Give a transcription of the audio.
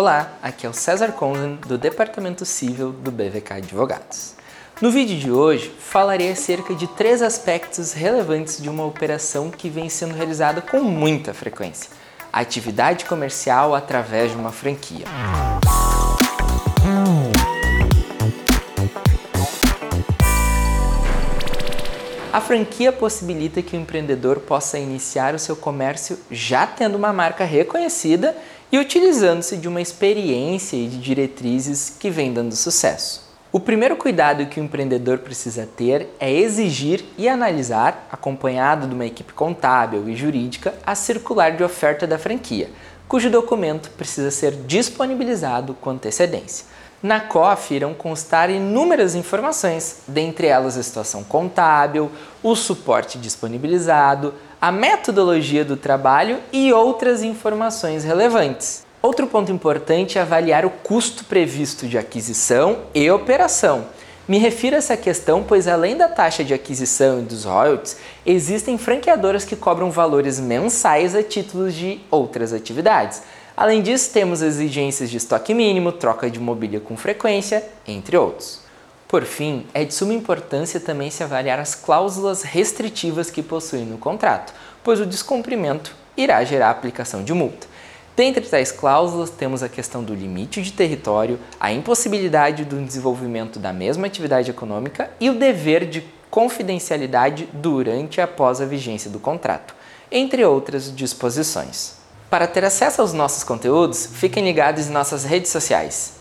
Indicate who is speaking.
Speaker 1: Olá, aqui é o César Conzen do Departamento Civil do BVK Advogados. No vídeo de hoje falarei acerca de três aspectos relevantes de uma operação que vem sendo realizada com muita frequência: a atividade comercial através de uma franquia. A franquia possibilita que o empreendedor possa iniciar o seu comércio já tendo uma marca reconhecida e utilizando-se de uma experiência e de diretrizes que vem dando sucesso. O primeiro cuidado que o empreendedor precisa ter é exigir e analisar, acompanhado de uma equipe contábil e jurídica, a circular de oferta da franquia, cujo documento precisa ser disponibilizado com antecedência. Na COF irão constar inúmeras informações, dentre elas a situação contábil, o suporte disponibilizado, a metodologia do trabalho e outras informações relevantes. Outro ponto importante é avaliar o custo previsto de aquisição e operação. Me refiro a essa questão pois, além da taxa de aquisição e dos royalties, existem franqueadoras que cobram valores mensais a título de outras atividades. Além disso, temos exigências de estoque mínimo, troca de mobília com frequência, entre outros. Por fim, é de suma importância também se avaliar as cláusulas restritivas que possuem no contrato, pois o descumprimento irá gerar aplicação de multa. Dentre tais cláusulas, temos a questão do limite de território, a impossibilidade do desenvolvimento da mesma atividade econômica e o dever de confidencialidade durante e após a vigência do contrato, entre outras disposições. Para ter acesso aos nossos conteúdos, fiquem ligados em nossas redes sociais.